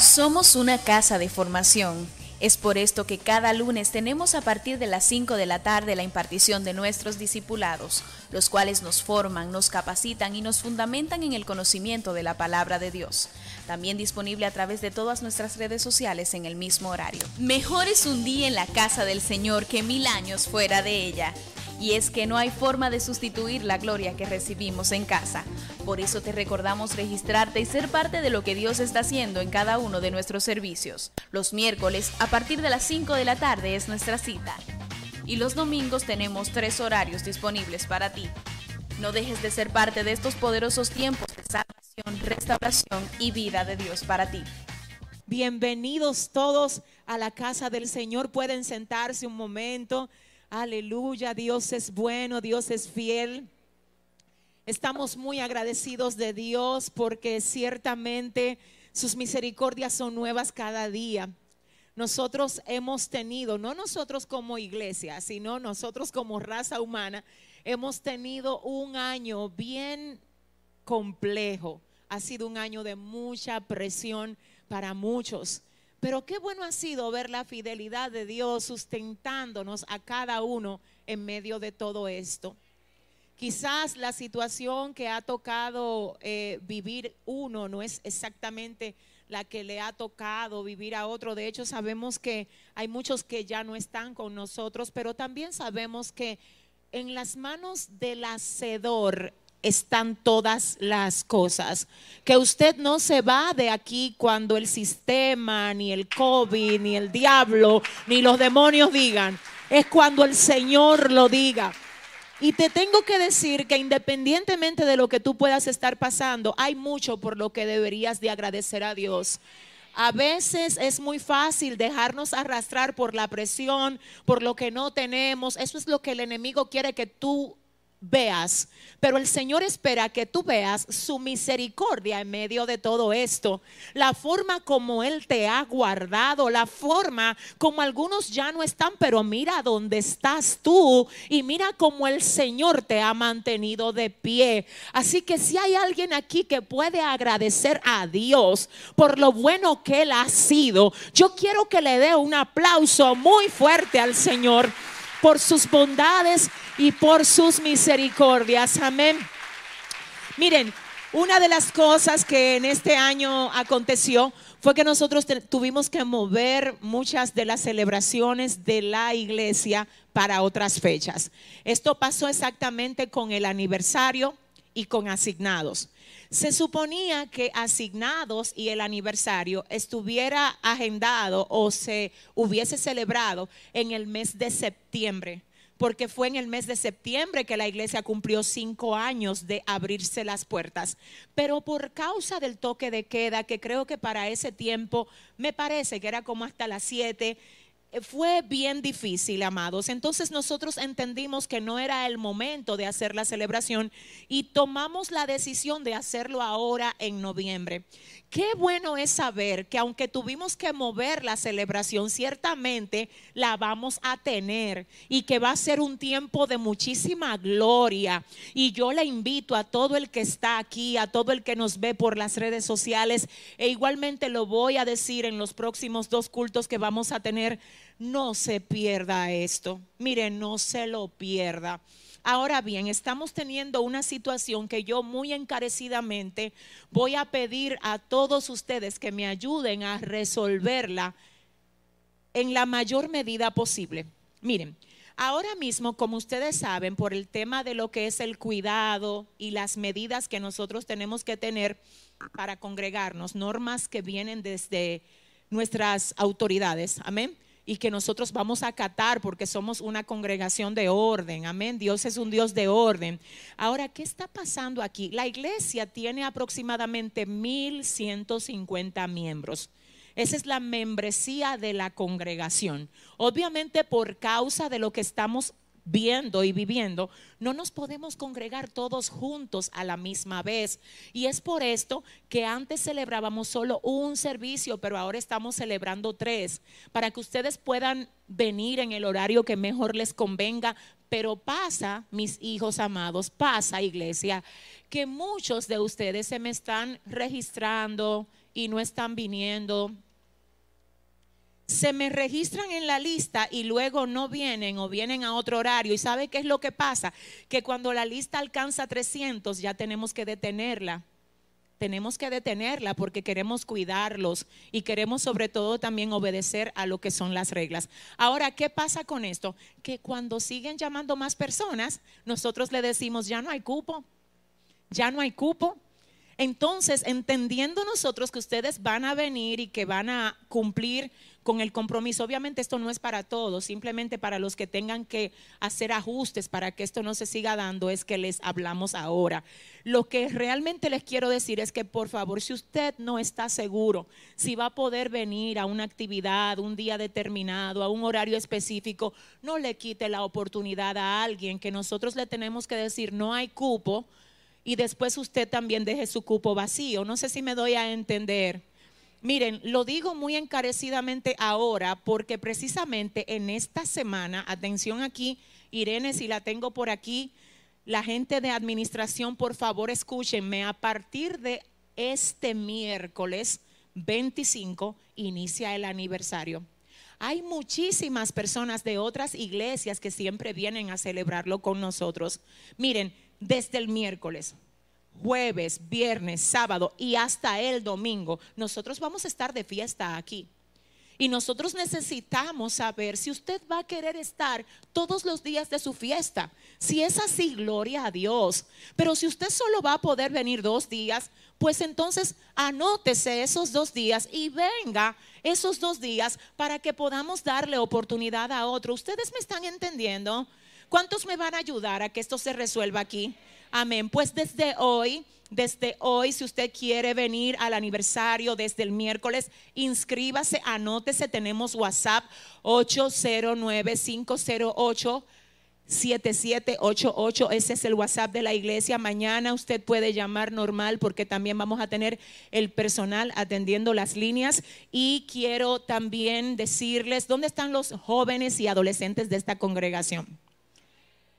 Somos una casa de formación. Es por esto que cada lunes tenemos a partir de las 5 de la tarde la impartición de nuestros discipulados, los cuales nos forman, nos capacitan y nos fundamentan en el conocimiento de la palabra de Dios. También disponible a través de todas nuestras redes sociales en el mismo horario. Mejor es un día en la casa del Señor que mil años fuera de ella. Y es que no hay forma de sustituir la gloria que recibimos en casa. Por eso te recordamos registrarte y ser parte de lo que Dios está haciendo en cada uno de nuestros servicios. Los miércoles, a partir de las 5 de la tarde, es nuestra cita. Y los domingos tenemos tres horarios disponibles para ti. No dejes de ser parte de estos poderosos tiempos de salvación, restauración y vida de Dios para ti. Bienvenidos todos a la casa del Señor. Pueden sentarse un momento. Aleluya, Dios es bueno, Dios es fiel. Estamos muy agradecidos de Dios porque ciertamente sus misericordias son nuevas cada día. Nosotros hemos tenido, no nosotros como iglesia, sino nosotros como raza humana, hemos tenido un año bien complejo. Ha sido un año de mucha presión para muchos. Pero qué bueno ha sido ver la fidelidad de Dios sustentándonos a cada uno en medio de todo esto. Quizás la situación que ha tocado eh, vivir uno no es exactamente la que le ha tocado vivir a otro. De hecho, sabemos que hay muchos que ya no están con nosotros, pero también sabemos que en las manos del hacedor están todas las cosas. Que usted no se va de aquí cuando el sistema, ni el COVID, ni el diablo, ni los demonios digan. Es cuando el Señor lo diga. Y te tengo que decir que independientemente de lo que tú puedas estar pasando, hay mucho por lo que deberías de agradecer a Dios. A veces es muy fácil dejarnos arrastrar por la presión, por lo que no tenemos. Eso es lo que el enemigo quiere que tú veas, pero el Señor espera que tú veas su misericordia en medio de todo esto. La forma como Él te ha guardado, la forma como algunos ya no están, pero mira dónde estás tú y mira cómo el Señor te ha mantenido de pie. Así que si hay alguien aquí que puede agradecer a Dios por lo bueno que Él ha sido, yo quiero que le dé un aplauso muy fuerte al Señor por sus bondades y por sus misericordias. Amén. Miren, una de las cosas que en este año aconteció fue que nosotros tuvimos que mover muchas de las celebraciones de la iglesia para otras fechas. Esto pasó exactamente con el aniversario y con asignados. Se suponía que asignados y el aniversario estuviera agendado o se hubiese celebrado en el mes de septiembre porque fue en el mes de septiembre que la iglesia cumplió cinco años de abrirse las puertas. Pero por causa del toque de queda, que creo que para ese tiempo me parece que era como hasta las siete, fue bien difícil, amados. Entonces nosotros entendimos que no era el momento de hacer la celebración y tomamos la decisión de hacerlo ahora en noviembre. Qué bueno es saber que aunque tuvimos que mover la celebración, ciertamente la vamos a tener y que va a ser un tiempo de muchísima gloria. Y yo le invito a todo el que está aquí, a todo el que nos ve por las redes sociales, e igualmente lo voy a decir en los próximos dos cultos que vamos a tener, no se pierda esto. Mire, no se lo pierda. Ahora bien, estamos teniendo una situación que yo muy encarecidamente voy a pedir a todos ustedes que me ayuden a resolverla en la mayor medida posible. Miren, ahora mismo, como ustedes saben, por el tema de lo que es el cuidado y las medidas que nosotros tenemos que tener para congregarnos, normas que vienen desde nuestras autoridades, amén y que nosotros vamos a acatar porque somos una congregación de orden. Amén. Dios es un Dios de orden. Ahora, ¿qué está pasando aquí? La iglesia tiene aproximadamente 1.150 miembros. Esa es la membresía de la congregación. Obviamente por causa de lo que estamos viendo y viviendo, no nos podemos congregar todos juntos a la misma vez. Y es por esto que antes celebrábamos solo un servicio, pero ahora estamos celebrando tres, para que ustedes puedan venir en el horario que mejor les convenga. Pero pasa, mis hijos amados, pasa iglesia, que muchos de ustedes se me están registrando y no están viniendo. Se me registran en la lista y luego no vienen o vienen a otro horario. ¿Y sabe qué es lo que pasa? Que cuando la lista alcanza 300 ya tenemos que detenerla tenemos que detenerla porque queremos cuidarlos y queremos sobre todo también obedecer a lo que son las reglas. Ahora, ¿qué pasa con esto? Que cuando siguen llamando más personas, nosotros le decimos, ya no hay cupo, ya no hay cupo. Entonces, entendiendo nosotros que ustedes van a venir y que van a cumplir con el compromiso. Obviamente esto no es para todos, simplemente para los que tengan que hacer ajustes para que esto no se siga dando es que les hablamos ahora. Lo que realmente les quiero decir es que por favor, si usted no está seguro si va a poder venir a una actividad, un día determinado, a un horario específico, no le quite la oportunidad a alguien que nosotros le tenemos que decir no hay cupo y después usted también deje su cupo vacío. No sé si me doy a entender. Miren, lo digo muy encarecidamente ahora porque precisamente en esta semana, atención aquí, Irene, si la tengo por aquí, la gente de administración, por favor escúchenme, a partir de este miércoles 25 inicia el aniversario. Hay muchísimas personas de otras iglesias que siempre vienen a celebrarlo con nosotros. Miren, desde el miércoles, jueves, viernes, sábado y hasta el domingo, nosotros vamos a estar de fiesta aquí. Y nosotros necesitamos saber si usted va a querer estar todos los días de su fiesta. Si es así, gloria a Dios. Pero si usted solo va a poder venir dos días, pues entonces anótese esos dos días y venga esos dos días para que podamos darle oportunidad a otro. ¿Ustedes me están entendiendo? ¿Cuántos me van a ayudar a que esto se resuelva aquí? Amén. Pues desde hoy, desde hoy, si usted quiere venir al aniversario desde el miércoles, inscríbase, anótese. Tenemos WhatsApp 809 508 7788, ese es el WhatsApp de la iglesia. Mañana usted puede llamar normal porque también vamos a tener el personal atendiendo las líneas. Y quiero también decirles, ¿dónde están los jóvenes y adolescentes de esta congregación?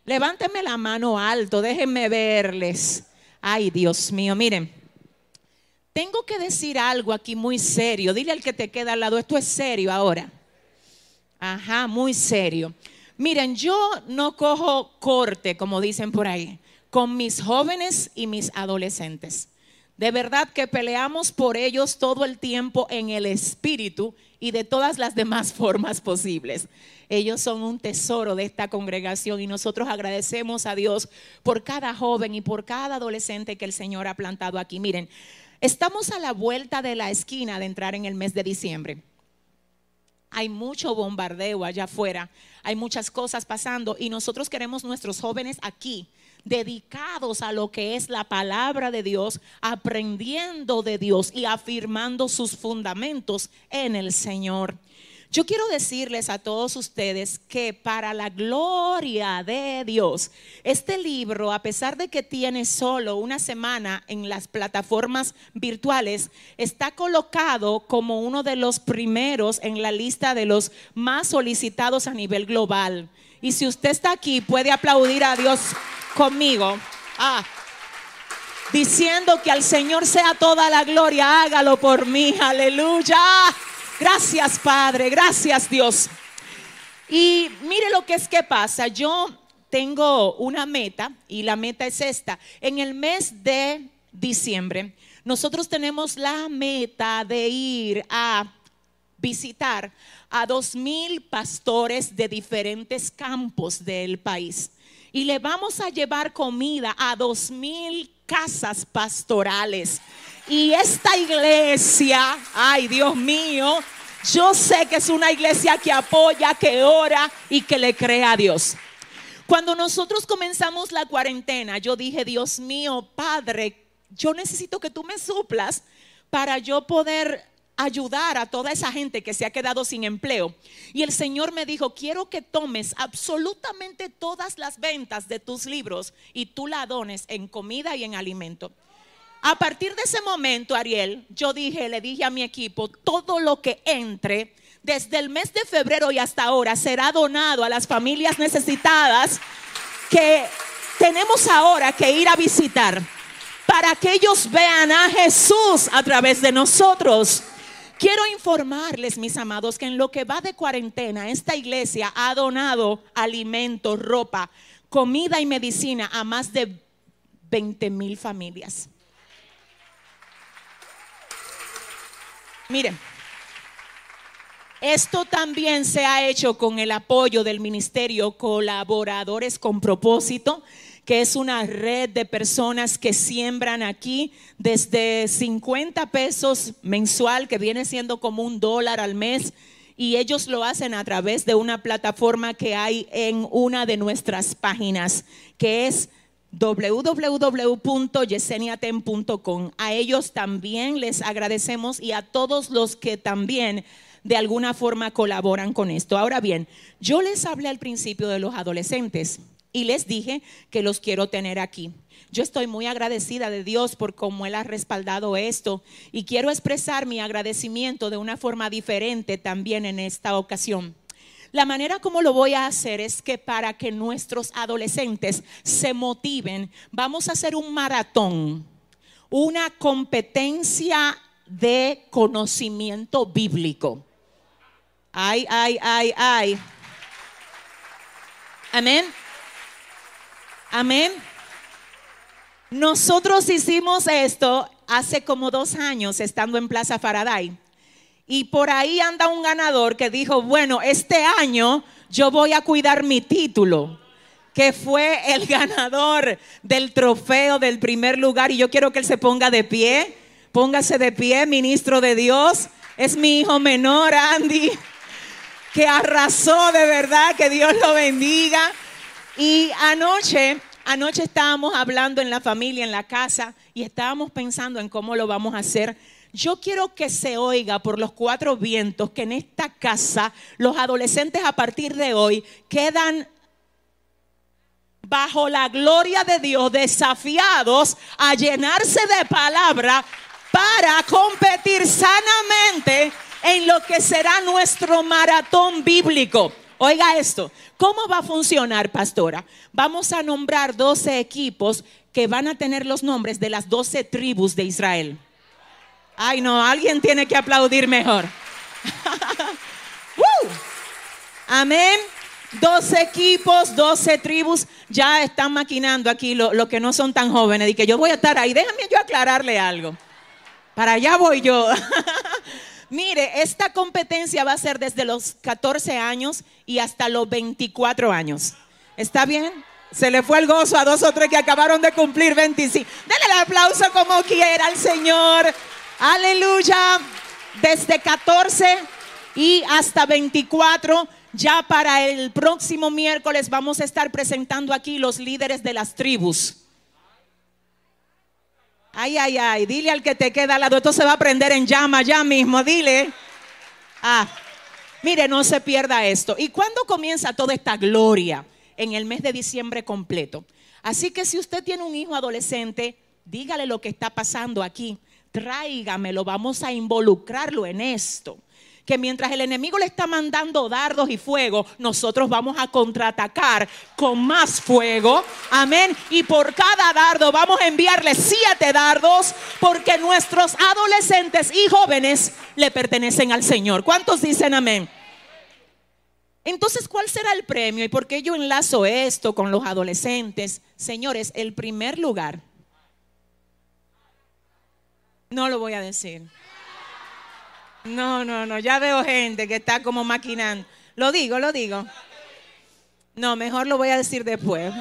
Levánteme la mano alto, déjenme verles. Ay, Dios mío, miren. Tengo que decir algo aquí muy serio. Dile al que te queda al lado, esto es serio ahora. Ajá, muy serio. Miren, yo no cojo corte, como dicen por ahí, con mis jóvenes y mis adolescentes. De verdad que peleamos por ellos todo el tiempo en el espíritu y de todas las demás formas posibles. Ellos son un tesoro de esta congregación y nosotros agradecemos a Dios por cada joven y por cada adolescente que el Señor ha plantado aquí. Miren, estamos a la vuelta de la esquina de entrar en el mes de diciembre. Hay mucho bombardeo allá afuera, hay muchas cosas pasando y nosotros queremos nuestros jóvenes aquí dedicados a lo que es la palabra de Dios, aprendiendo de Dios y afirmando sus fundamentos en el Señor. Yo quiero decirles a todos ustedes que para la gloria de Dios, este libro, a pesar de que tiene solo una semana en las plataformas virtuales, está colocado como uno de los primeros en la lista de los más solicitados a nivel global. Y si usted está aquí, puede aplaudir a Dios conmigo. Ah, diciendo que al Señor sea toda la gloria, hágalo por mí, aleluya. Gracias Padre, gracias Dios. Y mire lo que es que pasa. Yo tengo una meta y la meta es esta. En el mes de diciembre, nosotros tenemos la meta de ir a visitar a dos mil pastores de diferentes campos del país. Y le vamos a llevar comida a dos mil casas pastorales. Y esta iglesia, ay Dios mío, yo sé que es una iglesia que apoya, que ora y que le cree a Dios. Cuando nosotros comenzamos la cuarentena, yo dije, Dios mío, Padre, yo necesito que tú me suplas para yo poder ayudar a toda esa gente que se ha quedado sin empleo. Y el Señor me dijo, quiero que tomes absolutamente todas las ventas de tus libros y tú la dones en comida y en alimento. A partir de ese momento, Ariel, yo dije, le dije a mi equipo, todo lo que entre desde el mes de febrero y hasta ahora será donado a las familias necesitadas que tenemos ahora que ir a visitar para que ellos vean a Jesús a través de nosotros. Quiero informarles, mis amados, que en lo que va de cuarentena, esta iglesia ha donado alimento, ropa, comida y medicina a más de 20 mil familias. Miren, esto también se ha hecho con el apoyo del Ministerio Colaboradores con Propósito, que es una red de personas que siembran aquí desde 50 pesos mensual, que viene siendo como un dólar al mes, y ellos lo hacen a través de una plataforma que hay en una de nuestras páginas, que es www.yeseniaten.com. A ellos también les agradecemos y a todos los que también de alguna forma colaboran con esto. Ahora bien, yo les hablé al principio de los adolescentes y les dije que los quiero tener aquí. Yo estoy muy agradecida de Dios por cómo Él ha respaldado esto y quiero expresar mi agradecimiento de una forma diferente también en esta ocasión. La manera como lo voy a hacer es que para que nuestros adolescentes se motiven, vamos a hacer un maratón, una competencia de conocimiento bíblico. Ay, ay, ay, ay. Amén. Amén. Nosotros hicimos esto hace como dos años estando en Plaza Faraday. Y por ahí anda un ganador que dijo, bueno, este año yo voy a cuidar mi título, que fue el ganador del trofeo del primer lugar. Y yo quiero que él se ponga de pie. Póngase de pie, ministro de Dios. Es mi hijo menor, Andy que arrasó de verdad, que Dios lo bendiga. Y anoche, anoche estábamos hablando en la familia, en la casa, y estábamos pensando en cómo lo vamos a hacer. Yo quiero que se oiga por los cuatro vientos que en esta casa los adolescentes a partir de hoy quedan bajo la gloria de Dios desafiados a llenarse de palabra para competir sanamente en lo que será nuestro maratón bíblico. Oiga esto, ¿cómo va a funcionar, pastora? Vamos a nombrar 12 equipos que van a tener los nombres de las 12 tribus de Israel. Ay, no, alguien tiene que aplaudir mejor. Amén. 12 equipos, 12 tribus, ya están maquinando aquí los lo que no son tan jóvenes. Y que yo voy a estar ahí. Déjame yo aclararle algo. Para allá voy yo. Mire, esta competencia va a ser desde los 14 años y hasta los 24 años. ¿Está bien? Se le fue el gozo a dos o tres que acabaron de cumplir 25. Denle el aplauso como quiera al Señor. Aleluya. Desde 14 y hasta 24. Ya para el próximo miércoles vamos a estar presentando aquí los líderes de las tribus. Ay, ay, ay, dile al que te queda al lado, esto se va a prender en llama ya mismo, dile. Ah, mire, no se pierda esto. ¿Y cuándo comienza toda esta gloria? En el mes de diciembre completo. Así que si usted tiene un hijo adolescente, dígale lo que está pasando aquí. Tráigamelo, vamos a involucrarlo en esto que mientras el enemigo le está mandando dardos y fuego, nosotros vamos a contraatacar con más fuego. Amén. Y por cada dardo vamos a enviarle siete dardos porque nuestros adolescentes y jóvenes le pertenecen al Señor. ¿Cuántos dicen amén? Entonces, ¿cuál será el premio? ¿Y por qué yo enlazo esto con los adolescentes? Señores, el primer lugar, no lo voy a decir. No, no, no, ya veo gente que está como maquinando. Lo digo, lo digo. No, mejor lo voy a decir después.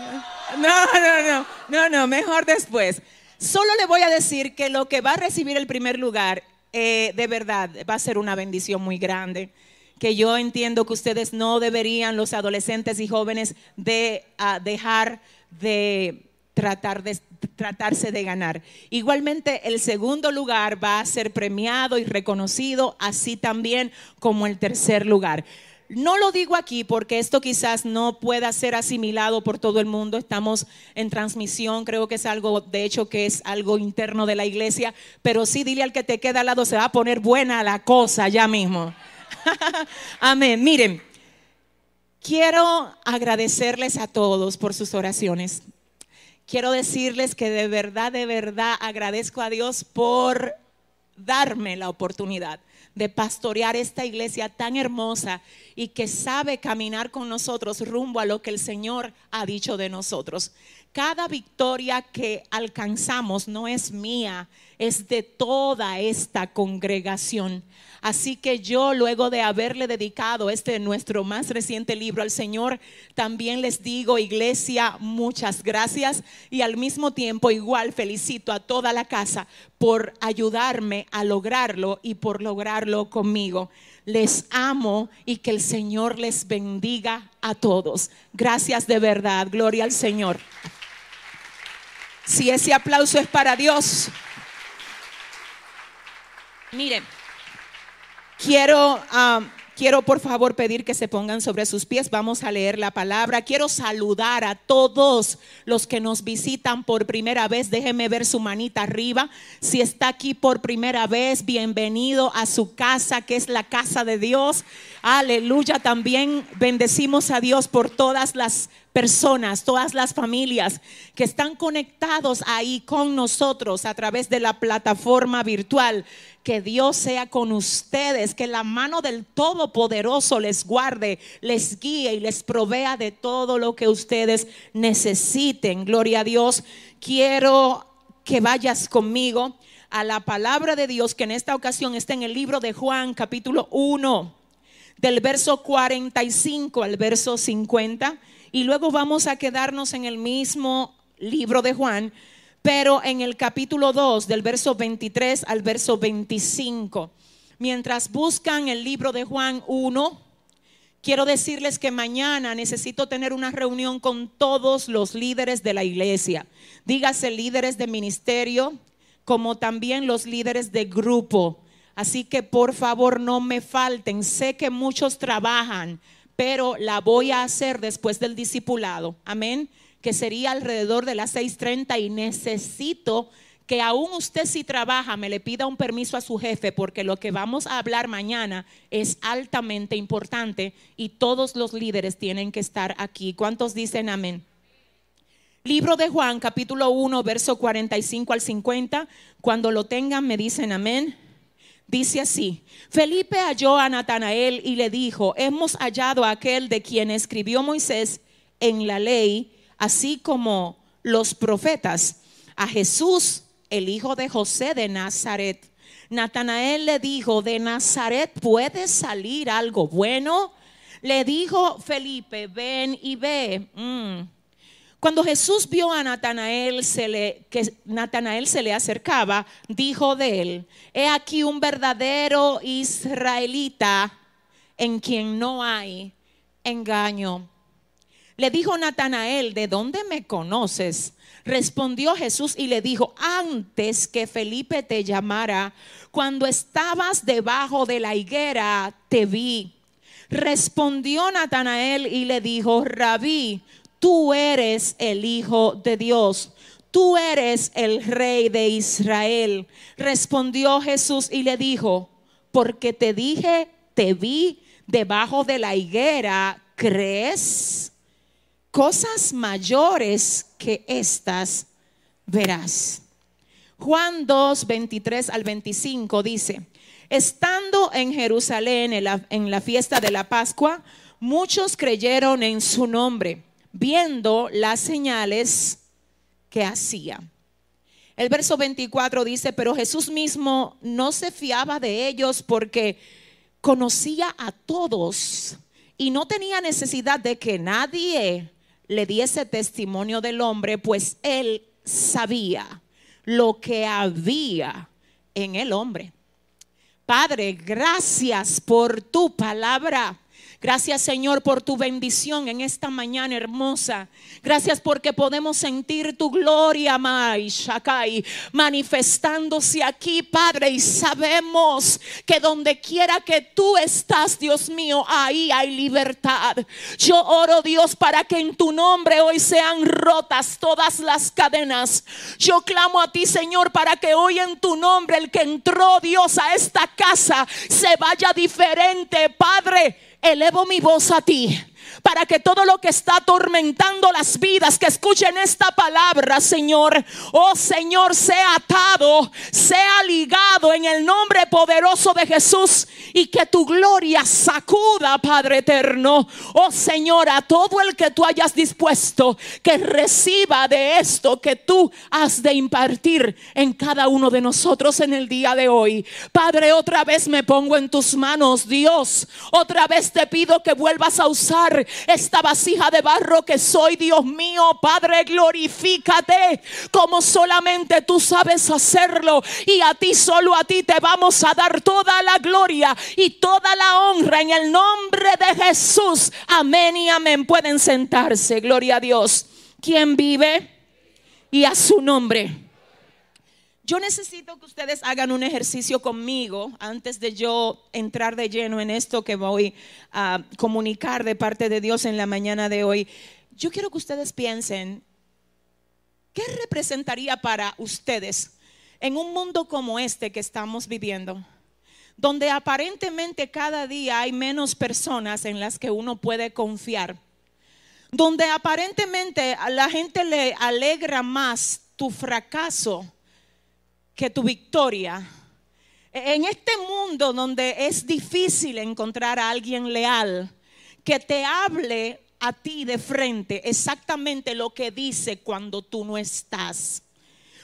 No, no, no, no, no, mejor después. Solo le voy a decir que lo que va a recibir el primer lugar, eh, de verdad, va a ser una bendición muy grande. Que yo entiendo que ustedes no deberían, los adolescentes y jóvenes, de ah, dejar de tratar de tratarse de ganar. Igualmente, el segundo lugar va a ser premiado y reconocido, así también como el tercer lugar. No lo digo aquí porque esto quizás no pueda ser asimilado por todo el mundo. Estamos en transmisión, creo que es algo, de hecho, que es algo interno de la iglesia, pero sí dile al que te queda al lado, se va a poner buena la cosa ya mismo. Amén. Miren, quiero agradecerles a todos por sus oraciones. Quiero decirles que de verdad, de verdad agradezco a Dios por darme la oportunidad de pastorear esta iglesia tan hermosa y que sabe caminar con nosotros rumbo a lo que el Señor ha dicho de nosotros. Cada victoria que alcanzamos no es mía, es de toda esta congregación. Así que yo, luego de haberle dedicado este nuestro más reciente libro al Señor, también les digo, iglesia, muchas gracias y al mismo tiempo igual felicito a toda la casa por ayudarme a lograrlo y por lograrlo conmigo. Les amo y que el Señor les bendiga a todos. Gracias de verdad, gloria al Señor. Si ese aplauso es para Dios, miren. Quiero, quiero por favor pedir que se pongan sobre sus pies. Vamos a leer la palabra. Quiero saludar a todos los que nos visitan por primera vez. Déjeme ver su manita arriba. Si está aquí por primera vez, bienvenido a su casa, que es la casa de Dios. Aleluya. También bendecimos a Dios por todas las personas, todas las familias que están conectados ahí con nosotros a través de la plataforma virtual. Que Dios sea con ustedes, que la mano del Todopoderoso les guarde, les guíe y les provea de todo lo que ustedes necesiten. Gloria a Dios. Quiero que vayas conmigo a la palabra de Dios que en esta ocasión está en el libro de Juan capítulo 1 del verso 45 al verso 50 y luego vamos a quedarnos en el mismo libro de Juan, pero en el capítulo 2, del verso 23 al verso 25. Mientras buscan el libro de Juan 1, quiero decirles que mañana necesito tener una reunión con todos los líderes de la iglesia. Dígase líderes de ministerio, como también los líderes de grupo. Así que por favor no me falten. Sé que muchos trabajan pero la voy a hacer después del discipulado. Amén. Que sería alrededor de las 6:30 y necesito que aún usted si trabaja me le pida un permiso a su jefe porque lo que vamos a hablar mañana es altamente importante y todos los líderes tienen que estar aquí. ¿Cuántos dicen amén? Libro de Juan, capítulo 1, verso 45 al 50. Cuando lo tengan me dicen amén. Dice así, Felipe halló a Natanael y le dijo, hemos hallado a aquel de quien escribió Moisés en la ley, así como los profetas, a Jesús, el hijo de José de Nazaret. Natanael le dijo, de Nazaret puede salir algo bueno. Le dijo Felipe, ven y ve. Mm. Cuando Jesús vio a Natanael se le, que Natanael se le acercaba, dijo de él, he aquí un verdadero israelita en quien no hay engaño. Le dijo Natanael, ¿de dónde me conoces? Respondió Jesús y le dijo, antes que Felipe te llamara, cuando estabas debajo de la higuera, te vi. Respondió Natanael y le dijo, rabí, tú eres el Hijo de Dios. Tú eres el rey de Israel. Respondió Jesús y le dijo, porque te dije, te vi debajo de la higuera, ¿crees? Cosas mayores que estas verás. Juan 2, 23 al 25 dice, estando en Jerusalén en la, en la fiesta de la Pascua, muchos creyeron en su nombre viendo las señales que hacía. El verso 24 dice, pero Jesús mismo no se fiaba de ellos porque conocía a todos y no tenía necesidad de que nadie le diese testimonio del hombre, pues él sabía lo que había en el hombre. Padre, gracias por tu palabra. Gracias Señor por tu bendición en esta mañana hermosa. Gracias porque podemos sentir tu gloria, Mai Shakai, manifestándose aquí, Padre, y sabemos que donde quiera que tú estás, Dios mío, ahí hay libertad. Yo oro, Dios, para que en tu nombre hoy sean rotas todas las cadenas. Yo clamo a ti, Señor, para que hoy en tu nombre el que entró, Dios, a esta casa se vaya diferente, Padre elevo mi voz a ti para que todo lo que está atormentando las vidas, que escuchen esta palabra, Señor, oh Señor, sea atado, sea ligado en el nombre poderoso de Jesús y que tu gloria sacuda, Padre eterno, oh Señor, a todo el que tú hayas dispuesto que reciba de esto que tú has de impartir en cada uno de nosotros en el día de hoy. Padre, otra vez me pongo en tus manos, Dios. Otra vez te pido que vuelvas a usar esta vasija de barro que soy, Dios mío. Padre, glorifícate como solamente tú sabes hacerlo. Y a ti, solo a ti, te vamos a dar toda la gloria y toda la honra en el nombre de Jesús. Amén y amén. Pueden sentarse. Gloria a Dios. ¿Quién vive? Y a su nombre. Yo necesito que ustedes hagan un ejercicio conmigo antes de yo entrar de lleno en esto que voy a comunicar de parte de Dios en la mañana de hoy. Yo quiero que ustedes piensen, ¿qué representaría para ustedes en un mundo como este que estamos viviendo? Donde aparentemente cada día hay menos personas en las que uno puede confiar. Donde aparentemente a la gente le alegra más tu fracaso que tu victoria. En este mundo donde es difícil encontrar a alguien leal que te hable a ti de frente exactamente lo que dice cuando tú no estás.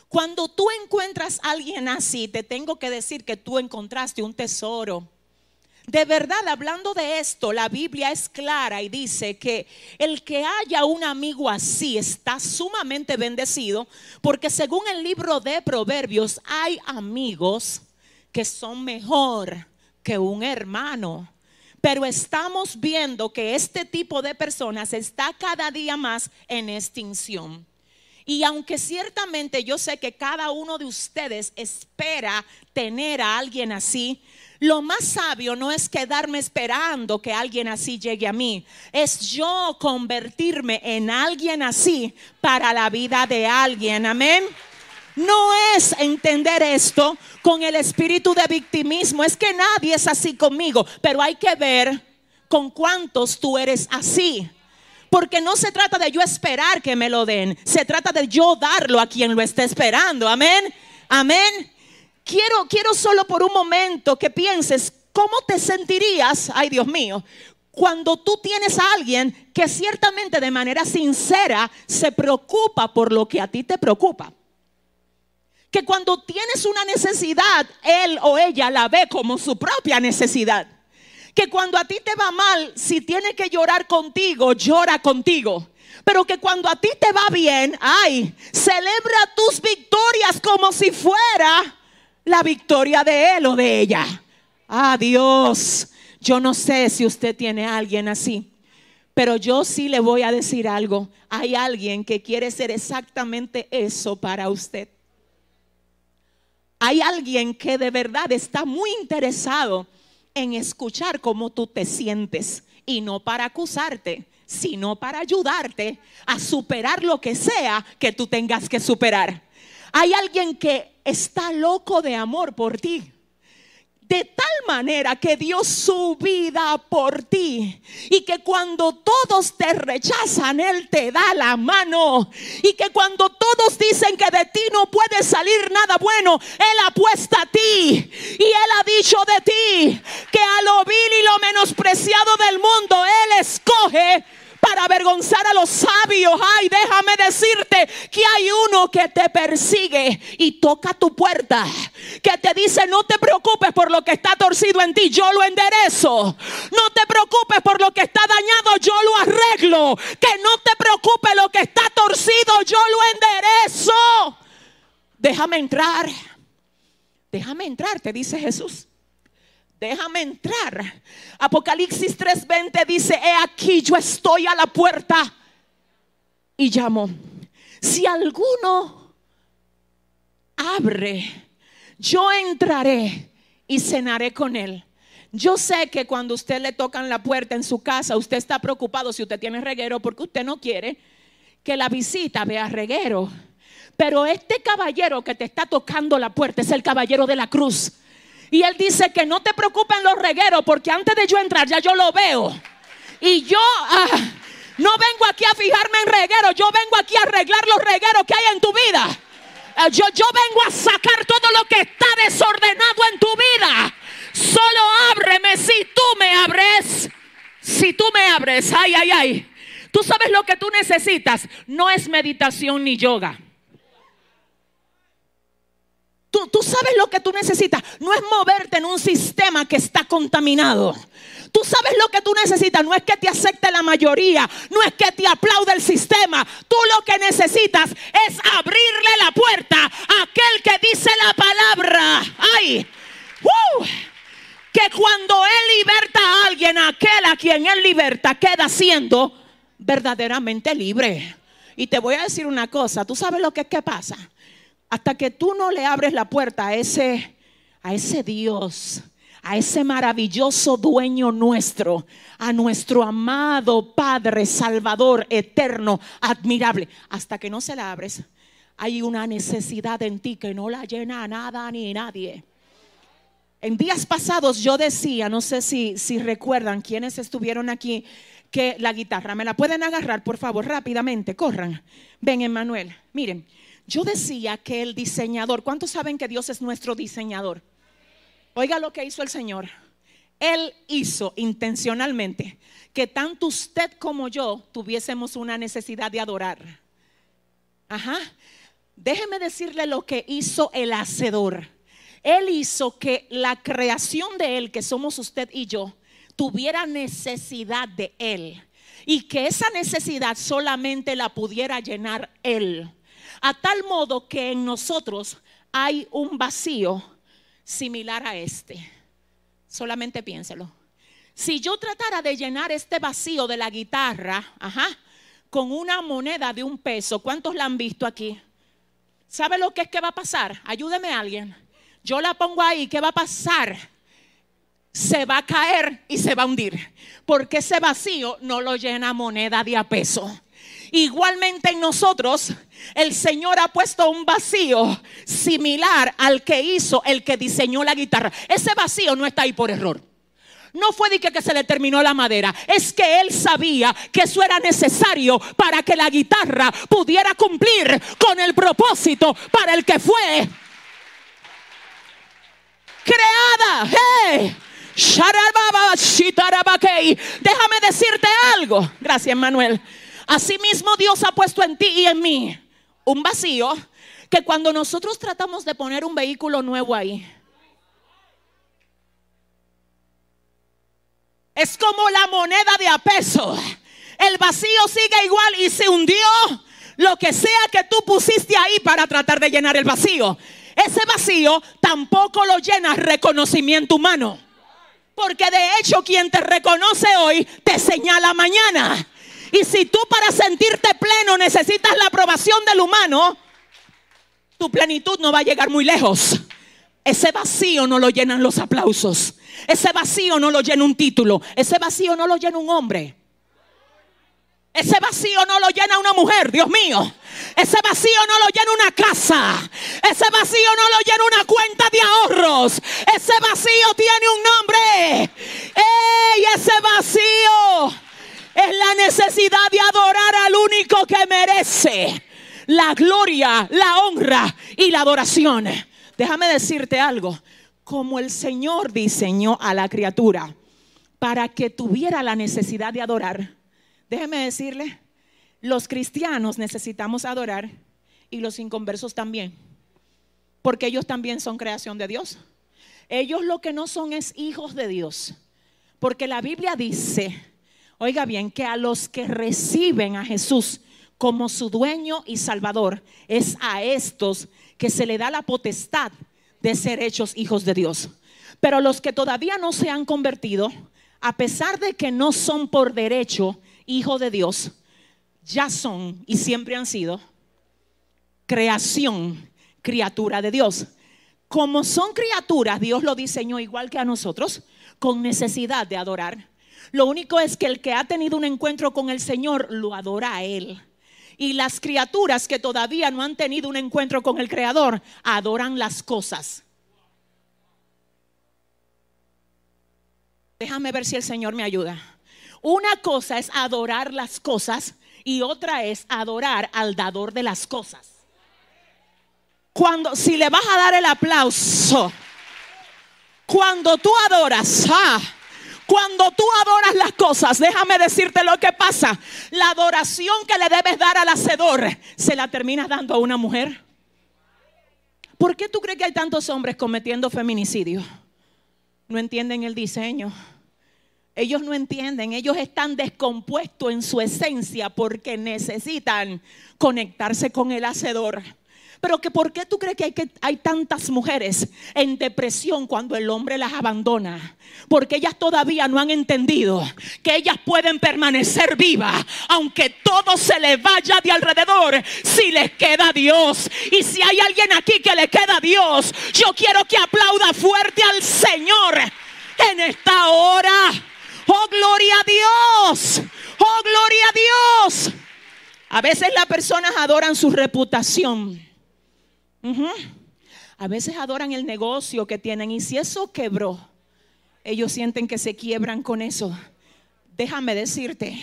Cuando tú encuentras a alguien así, te tengo que decir que tú encontraste un tesoro. De verdad, hablando de esto, la Biblia es clara y dice que el que haya un amigo así está sumamente bendecido, porque según el libro de Proverbios hay amigos que son mejor que un hermano. Pero estamos viendo que este tipo de personas está cada día más en extinción. Y aunque ciertamente yo sé que cada uno de ustedes espera tener a alguien así, lo más sabio no es quedarme esperando que alguien así llegue a mí, es yo convertirme en alguien así para la vida de alguien. Amén. No es entender esto con el espíritu de victimismo, es que nadie es así conmigo, pero hay que ver con cuántos tú eres así. Porque no se trata de yo esperar que me lo den, se trata de yo darlo a quien lo esté esperando. Amén. Amén quiero, quiero solo por un momento que pienses cómo te sentirías, ay Dios mío, cuando tú tienes a alguien que ciertamente de manera sincera se preocupa por lo que a ti te preocupa. Que cuando tienes una necesidad, él o ella la ve como su propia necesidad. Que cuando a ti te va mal, si tiene que llorar contigo, llora contigo. Pero que cuando a ti te va bien, ay, celebra tus victorias como si fuera la victoria de él o de ella. Ah, Dios, yo no sé si usted tiene a alguien así, pero yo sí le voy a decir algo. Hay alguien que quiere ser exactamente eso para usted. Hay alguien que de verdad está muy interesado en escuchar cómo tú te sientes y no para acusarte, sino para ayudarte a superar lo que sea que tú tengas que superar. Hay alguien que está loco de amor por ti. De tal manera que dio su vida por ti. Y que cuando todos te rechazan, Él te da la mano. Y que cuando todos dicen que de ti no puede salir nada bueno, Él apuesta a ti. Y Él ha dicho de ti que a lo vil y lo menospreciado del mundo, Él escoge para avergonzar a los sabios. Ay, déjame decirte que hay uno que te persigue y toca tu puerta. Que te dice, no te preocupes por lo que está torcido en ti, yo lo enderezo. No te preocupes por lo que está dañado, yo lo arreglo. Que no te preocupes lo que está torcido, yo lo enderezo. Déjame entrar. Déjame entrar, te dice Jesús déjame entrar. Apocalipsis 3:20 dice, he aquí yo estoy a la puerta y llamo. Si alguno abre, yo entraré y cenaré con él. Yo sé que cuando usted le tocan la puerta en su casa, usted está preocupado si usted tiene reguero porque usted no quiere que la visita vea reguero. Pero este caballero que te está tocando la puerta es el caballero de la cruz y él dice que no te preocupen los regueros porque antes de yo entrar ya yo lo veo. Y yo ah, no vengo aquí a fijarme en regueros, yo vengo aquí a arreglar los regueros que hay en tu vida. Ah, yo, yo vengo a sacar todo lo que está desordenado en tu vida. Solo ábreme si tú me abres. Si tú me abres, ay, ay, ay. Tú sabes lo que tú necesitas. No es meditación ni yoga. Tú, sabes lo que tú necesitas. No es moverte en un sistema que está contaminado. Tú sabes lo que tú necesitas. No es que te acepte la mayoría. No es que te aplaude el sistema. Tú lo que necesitas es abrirle la puerta a aquel que dice la palabra. ¡Ay! Que cuando Él liberta a alguien, aquel a quien Él liberta queda siendo verdaderamente libre. Y te voy a decir una cosa. ¿Tú sabes lo que es que pasa? Hasta que tú no le abres la puerta a ese, a ese Dios a ese maravilloso dueño nuestro, a nuestro amado Padre Salvador eterno, admirable, hasta que no se la abres, hay una necesidad en ti que no la llena nada ni nadie. En días pasados yo decía, no sé si, si recuerdan quienes estuvieron aquí, que la guitarra, ¿me la pueden agarrar por favor rápidamente? Corran. Ven, Emanuel. Miren, yo decía que el diseñador, ¿cuántos saben que Dios es nuestro diseñador? Oiga lo que hizo el Señor. Él hizo intencionalmente que tanto usted como yo tuviésemos una necesidad de adorar. Ajá. Déjeme decirle lo que hizo el hacedor. Él hizo que la creación de Él, que somos usted y yo, tuviera necesidad de Él. Y que esa necesidad solamente la pudiera llenar Él. A tal modo que en nosotros hay un vacío similar a este. Solamente piénselo. Si yo tratara de llenar este vacío de la guitarra, ajá, con una moneda de un peso, ¿cuántos la han visto aquí? ¿Sabe lo que es que va a pasar? Ayúdeme a alguien. Yo la pongo ahí, ¿qué va a pasar? Se va a caer y se va a hundir. Porque ese vacío no lo llena moneda de a peso. Igualmente en nosotros, el Señor ha puesto un vacío similar al que hizo el que diseñó la guitarra. Ese vacío no está ahí por error. No fue de que, se le terminó la madera, es que él sabía que eso era necesario para que la guitarra pudiera cumplir con el propósito para el que fue creada. Déjame decirte algo. Gracias, Manuel. Asimismo Dios ha puesto en ti y en mí un vacío que cuando nosotros tratamos de poner un vehículo nuevo ahí, es como la moneda de a peso. El vacío sigue igual y se hundió lo que sea que tú pusiste ahí para tratar de llenar el vacío. Ese vacío tampoco lo llena reconocimiento humano. Porque de hecho quien te reconoce hoy te señala mañana. Y si tú para sentirte pleno necesitas la aprobación del humano, tu plenitud no va a llegar muy lejos. Ese vacío no lo llenan los aplausos. Ese vacío no lo llena un título. Ese vacío no lo llena un hombre. Ese vacío no lo llena una mujer, Dios mío. Ese vacío no lo llena una casa. Ese vacío no lo llena una cuenta de ahorros. Ese vacío tiene un nombre. ¡Ey! Ese vacío es la necesidad de adorar al único que merece la gloria, la honra y la adoración. Déjame decirte algo, como el Señor diseñó a la criatura para que tuviera la necesidad de adorar, déjeme decirle, los cristianos necesitamos adorar y los inconversos también, porque ellos también son creación de Dios. Ellos lo que no son es hijos de Dios, porque la Biblia dice, Oiga bien, que a los que reciben a Jesús como su dueño y salvador, es a estos que se le da la potestad de ser hechos hijos de Dios. Pero los que todavía no se han convertido, a pesar de que no son por derecho hijos de Dios, ya son y siempre han sido creación, criatura de Dios. Como son criaturas, Dios lo diseñó igual que a nosotros, con necesidad de adorar lo único es que el que ha tenido un encuentro con el Señor lo adora a Él. Y las criaturas que todavía no han tenido un encuentro con el Creador adoran las cosas. Déjame ver si el Señor me ayuda. Una cosa es adorar las cosas y otra es adorar al dador de las cosas. Cuando, si le vas a dar el aplauso, cuando tú adoras, ah, cuando tú adoras las cosas, déjame decirte lo que pasa. La adoración que le debes dar al hacedor, se la terminas dando a una mujer. ¿Por qué tú crees que hay tantos hombres cometiendo feminicidio? No entienden el diseño. Ellos no entienden, ellos están descompuestos en su esencia porque necesitan conectarse con el hacedor. Pero que por qué tú crees que hay, tantas mujeres en depresión cuando el hombre las abandona? Porque ellas todavía no han entendido que ellas pueden permanecer vivas aunque todo se les vaya de alrededor si les queda Dios. Y si hay alguien aquí que le queda Dios, yo quiero que aplauda fuerte al Señor en esta hora. Oh, gloria a Dios. Oh, gloria a Dios. A veces las personas adoran su reputación. A veces adoran el negocio que tienen y si eso quebró, ellos sienten que se quiebran con eso. Déjame decirte,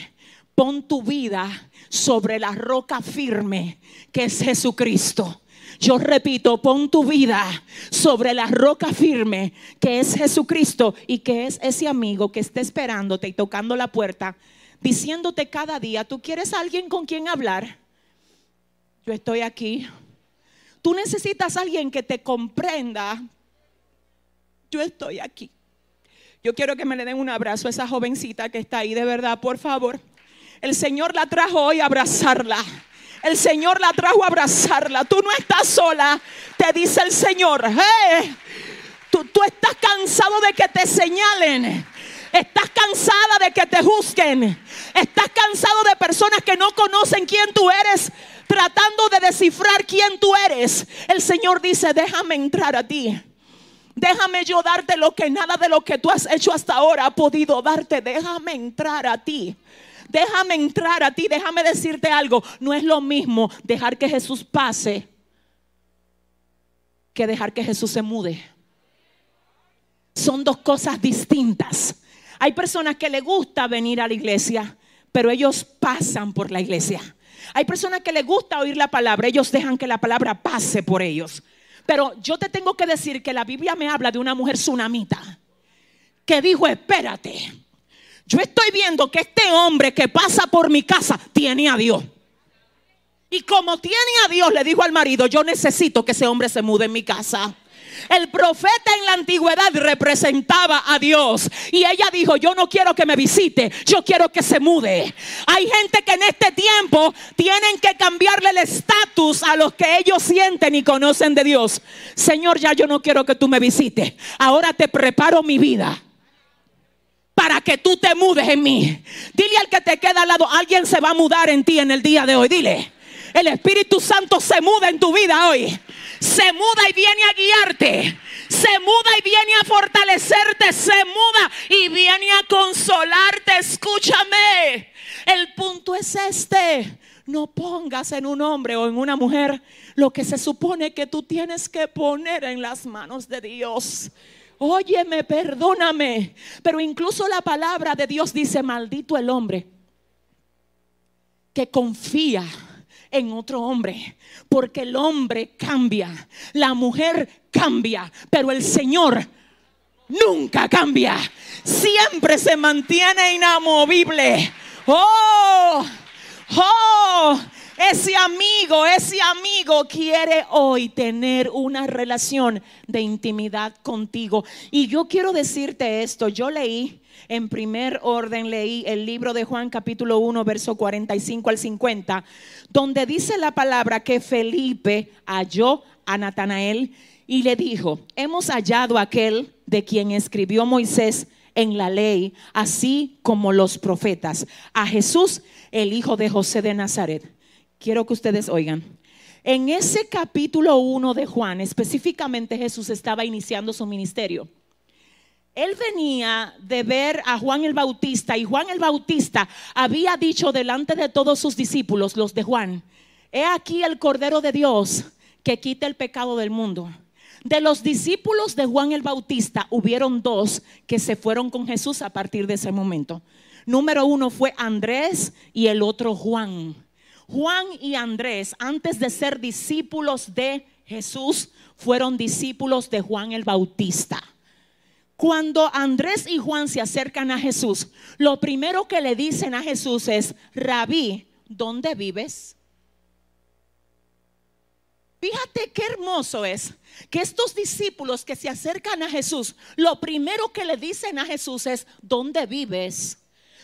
pon tu vida sobre la roca firme que es Jesucristo. Yo repito, pon tu vida sobre la roca firme que es Jesucristo y que es ese amigo que está esperándote y tocando la puerta, diciéndote cada día, ¿tú quieres alguien con quien hablar? Yo estoy aquí. Tú necesitas alguien que te comprenda. Yo estoy aquí. Yo quiero que me le den un abrazo a esa jovencita que está ahí, de verdad, por favor. El Señor la trajo hoy a abrazarla. El Señor la trajo a abrazarla. Tú no estás sola, te dice el Señor. tú, tú estás cansado de que te señalen. Estás cansada de que te juzguen. Estás cansado de personas que no conocen quién tú eres tratando de descifrar quién tú eres, el Señor dice, déjame entrar a ti. Déjame yo darte lo que nada de lo que tú has hecho hasta ahora ha podido darte. Déjame entrar a ti. Déjame entrar a ti. Déjame decirte algo. No es lo mismo dejar que Jesús pase que dejar que Jesús se mude. Son dos cosas distintas. Hay personas que le gusta venir a la iglesia, pero ellos pasan por la iglesia. Hay personas que les gusta oír la palabra, ellos dejan que la palabra pase por ellos. Pero yo te tengo que decir que la Biblia me habla de una mujer tsunamita que dijo, espérate, yo estoy viendo que este hombre que pasa por mi casa tiene a Dios. Y como tiene a Dios, le dijo al marido, yo necesito que ese hombre se mude en mi casa. El profeta en la antigüedad representaba a Dios. Y ella dijo, yo no quiero que me visite, yo quiero que se mude. Hay gente que en este tiempo tienen que cambiarle el estatus a los que ellos sienten y conocen de Dios. Señor, ya yo no quiero que tú me visites. Ahora te preparo mi vida para que tú te mudes en mí. Dile al que te queda al lado, alguien se va a mudar en ti en el día de hoy. Dile, el Espíritu Santo se muda en tu vida hoy se muda y viene a guiarte, se muda y viene a fortalecerte, se muda y viene a consolarte. Escúchame, el punto es este. No pongas en un hombre o en una mujer lo que se supone que tú tienes que poner en las manos de Dios. Óyeme, perdóname. Pero incluso la palabra de Dios dice, maldito el hombre que confía en otro hombre. Porque el hombre cambia, la mujer cambia, pero el Señor nunca cambia. Siempre se mantiene inamovible. Oh, oh, ese amigo, ese amigo quiere hoy tener una relación de intimidad contigo. Y yo quiero decirte esto, yo leí en primer orden leí el libro de Juan capítulo 1, verso 45 al 50, donde dice la palabra que Felipe halló a Natanael y le dijo, hemos hallado aquel de quien escribió Moisés en la ley, así como los profetas, a Jesús, el hijo de José de Nazaret. Quiero que ustedes oigan. En ese capítulo 1 de Juan, específicamente Jesús estaba iniciando su ministerio. Él venía de ver a Juan el Bautista y Juan el Bautista había dicho delante de todos sus discípulos, los de Juan, he aquí el Cordero de Dios que quita el pecado del mundo. De los discípulos de Juan el Bautista hubieron dos que se fueron con Jesús a partir de ese momento. Número uno fue Andrés y el otro Juan. Juan y Andrés, antes de ser discípulos de Jesús, fueron discípulos de Juan el Bautista. Cuando Andrés y Juan se acercan a Jesús, lo primero que le dicen a Jesús es, rabí, ¿dónde vives? Fíjate qué hermoso es que estos discípulos que se acercan a Jesús, lo primero que le dicen a Jesús es, ¿dónde vives?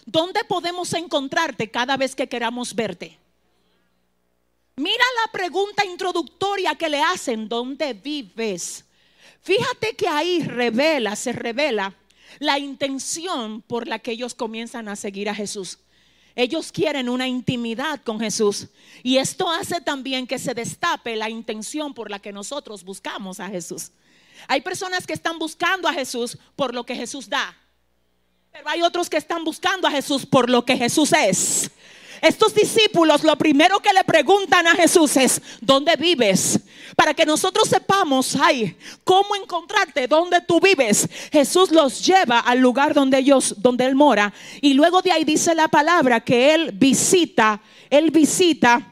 ¿Dónde podemos encontrarte cada vez que queramos verte? Mira la pregunta introductoria que le hacen, ¿dónde vives? Fíjate que ahí revela, se revela la intención por la que ellos comienzan a seguir a Jesús. Ellos quieren una intimidad con Jesús. Y esto hace también que se destape la intención por la que nosotros buscamos a Jesús. Hay personas que están buscando a Jesús por lo que Jesús da. Pero hay otros que están buscando a Jesús por lo que Jesús es. Estos discípulos lo primero que le preguntan a Jesús es, ¿dónde vives? Para que nosotros sepamos, ay, cómo encontrarte, dónde tú vives. Jesús los lleva al lugar donde ellos, donde él mora. Y luego de ahí dice la palabra que él visita, él visita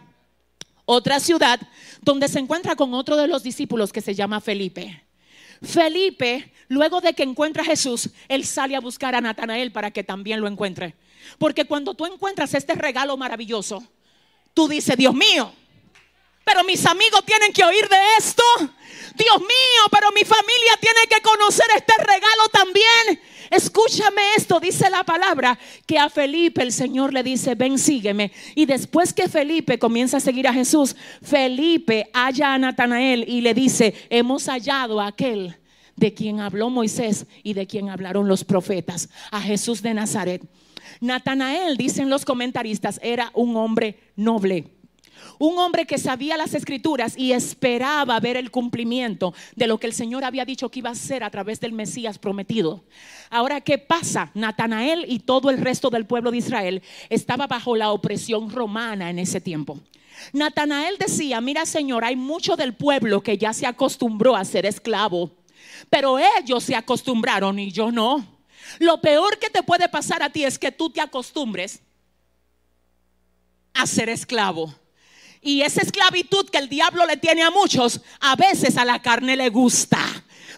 otra ciudad donde se encuentra con otro de los discípulos que se llama Felipe. Felipe, luego de que encuentra a Jesús, él sale a buscar a Natanael para que también lo encuentre. Porque cuando tú encuentras este regalo maravilloso, tú dices, Dios mío, pero mis amigos tienen que oír de esto. Dios mío, pero mi familia tiene que conocer este regalo también. Escúchame esto, dice la palabra, que a Felipe el Señor le dice, ven, sígueme. Y después que Felipe comienza a seguir a Jesús, Felipe halla a Natanael y le dice, hemos hallado a aquel de quien habló Moisés y de quien hablaron los profetas, a Jesús de Nazaret. Natanael, dicen los comentaristas, era un hombre noble. Un hombre que sabía las escrituras y esperaba ver el cumplimiento de lo que el Señor había dicho que iba a hacer a través del Mesías prometido. Ahora, ¿qué pasa? Natanael y todo el resto del pueblo de Israel estaba bajo la opresión romana en ese tiempo. Natanael decía, mira Señor, hay mucho del pueblo que ya se acostumbró a ser esclavo, pero ellos se acostumbraron y yo no. Lo peor que te puede pasar a ti es que tú te acostumbres a ser esclavo. Y esa esclavitud que el diablo le tiene a muchos, a veces a la carne le gusta.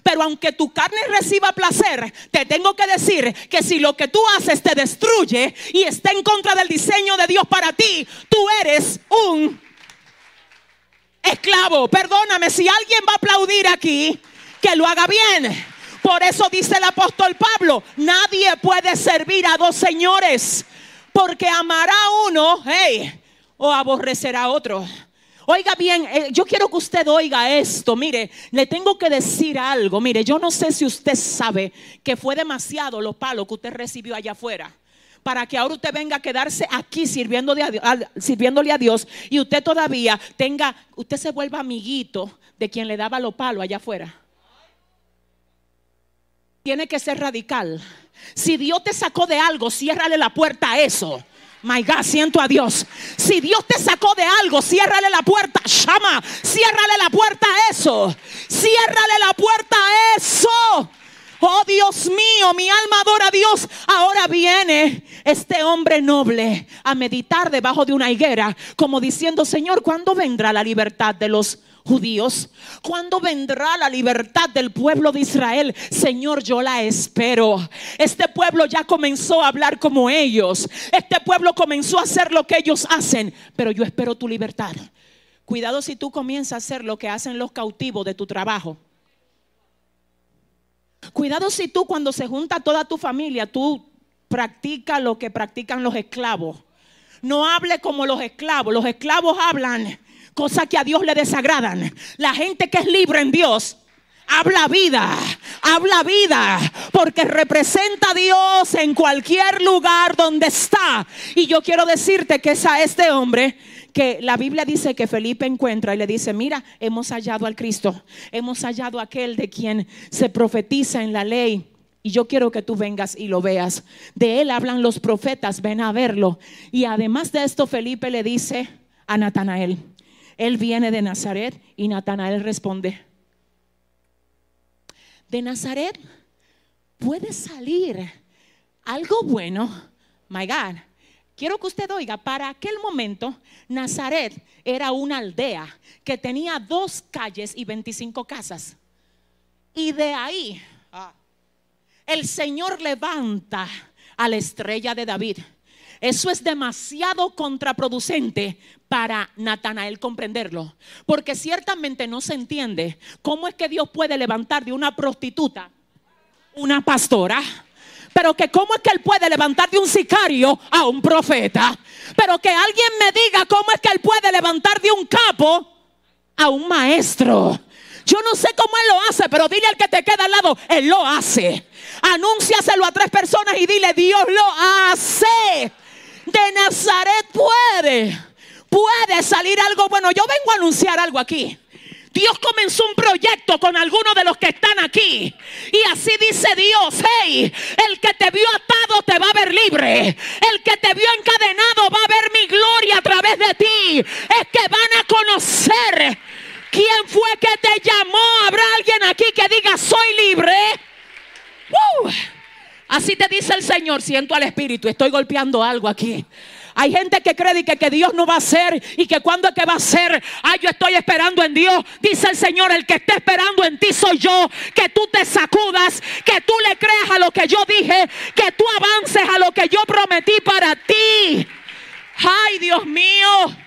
Pero aunque tu carne reciba placer, te tengo que decir que si lo que tú haces te destruye y está en contra del diseño de Dios para ti, tú eres un esclavo. Perdóname, si alguien va a aplaudir aquí, que lo haga bien. Por eso dice el apóstol Pablo, nadie puede servir a dos señores, porque amará a uno o aborrecerá a otro. Oiga bien, eh, yo quiero que usted oiga esto. Mire, le tengo que decir algo. Mire, yo no sé si usted sabe que fue demasiado los palos que usted recibió allá afuera para que ahora usted venga a quedarse aquí sirviéndole a, sirviéndole a Dios y usted todavía tenga, usted se vuelva amiguito de quien le daba los palos allá afuera tiene que ser radical. Si Dios te sacó de algo, ciérrale la puerta a eso. My God, siento a Dios. Si Dios te sacó de algo, ciérrale la puerta. Llama, ciérrale la puerta a eso. Ciérrale la puerta a eso. Oh Dios mío, mi alma adora a Dios. Ahora viene este hombre noble a meditar debajo de una higuera, como diciendo, Señor, ¿cuándo vendrá la libertad de los judíos? ¿Cuándo vendrá la libertad del pueblo de Israel? Señor, yo la espero. Este pueblo ya comenzó a hablar como ellos. Este pueblo comenzó a hacer lo que ellos hacen, pero yo espero tu libertad. Cuidado si tú comienzas a hacer lo que hacen los cautivos de tu trabajo. Cuidado si tú cuando se junta toda tu familia, tú practicas lo que practican los esclavos. No hable como los esclavos. Los esclavos hablan cosas que a Dios le desagradan. La gente que es libre en Dios habla vida, habla vida, porque representa a Dios en cualquier lugar donde está. Y yo quiero decirte que es a este hombre que la Biblia dice que Felipe encuentra y le dice, mira, hemos hallado al Cristo, hemos hallado aquel de quien se profetiza en la ley. Y yo quiero que tú vengas y lo veas. De él hablan los profetas, ven a verlo. Y además de esto, Felipe le dice a Natanael, él viene de Nazaret y Natanael responde, de Nazaret puede salir algo bueno. My God. Quiero que usted oiga, para aquel momento Nazaret era una aldea que tenía dos calles y 25 casas. Y de ahí el Señor levanta a la estrella de David. Eso es demasiado contraproducente para Natanael comprenderlo, porque ciertamente no se entiende cómo es que Dios puede levantar de una prostituta una pastora. Pero que cómo es que él puede levantar de un sicario a un profeta. Pero que alguien me diga cómo es que él puede levantar de un capo a un maestro. Yo no sé cómo él lo hace, pero dile al que te queda al lado, él lo hace. Anúnciaselo a tres personas y dile, Dios lo hace. De Nazaret puede, puede salir algo bueno. Yo vengo a anunciar algo aquí. Dios comenzó un proyecto con algunos de los que están aquí. Y así dice Dios, hey, el que te vio atado te va a ver libre. El que te vio encadenado va a ver mi gloria a través de ti. Es que van a conocer quién fue que te llamó. Habrá alguien aquí que diga, soy libre. Así te dice el Señor, siento al Espíritu, estoy golpeando algo aquí. Hay gente que cree que, que Dios no va a hacer y que cuando es que va a ser, ay, yo estoy esperando en Dios. Dice el Señor, el que está esperando en ti soy yo. Que tú te sacudas, que tú le creas a lo que yo dije, que tú avances a lo que yo prometí para ti. Ay, Dios mío.